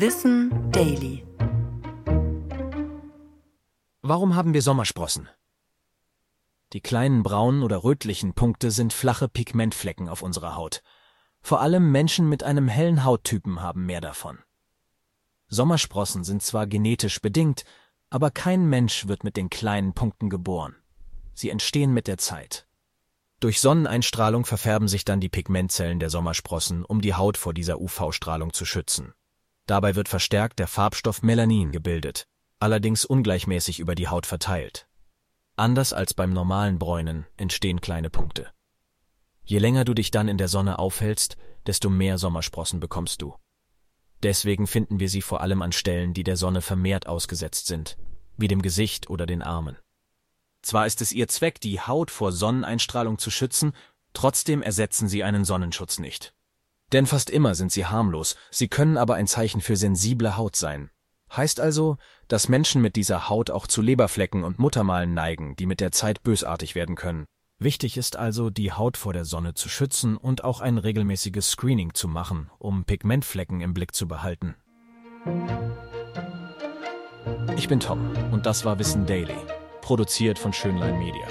Wissen Daily. Warum haben wir Sommersprossen? Die kleinen braunen oder rötlichen Punkte sind flache Pigmentflecken auf unserer Haut. Vor allem Menschen mit einem hellen Hauttypen haben mehr davon. Sommersprossen sind zwar genetisch bedingt, aber kein Mensch wird mit den kleinen Punkten geboren. Sie entstehen mit der Zeit. Durch Sonneneinstrahlung verfärben sich dann die Pigmentzellen der Sommersprossen, um die Haut vor dieser UV-Strahlung zu schützen. Dabei wird verstärkt der Farbstoff Melanin gebildet, allerdings ungleichmäßig über die Haut verteilt. Anders als beim normalen Bräunen entstehen kleine Punkte. Je länger du dich dann in der Sonne aufhältst, desto mehr Sommersprossen bekommst du. Deswegen finden wir sie vor allem an Stellen, die der Sonne vermehrt ausgesetzt sind, wie dem Gesicht oder den Armen. Zwar ist es ihr Zweck, die Haut vor Sonneneinstrahlung zu schützen, trotzdem ersetzen sie einen Sonnenschutz nicht. Denn fast immer sind sie harmlos, sie können aber ein Zeichen für sensible Haut sein. Heißt also, dass Menschen mit dieser Haut auch zu Leberflecken und Muttermalen neigen, die mit der Zeit bösartig werden können. Wichtig ist also, die Haut vor der Sonne zu schützen und auch ein regelmäßiges Screening zu machen, um Pigmentflecken im Blick zu behalten. Ich bin Tom und das war Wissen Daily produziert von Schönlein Media.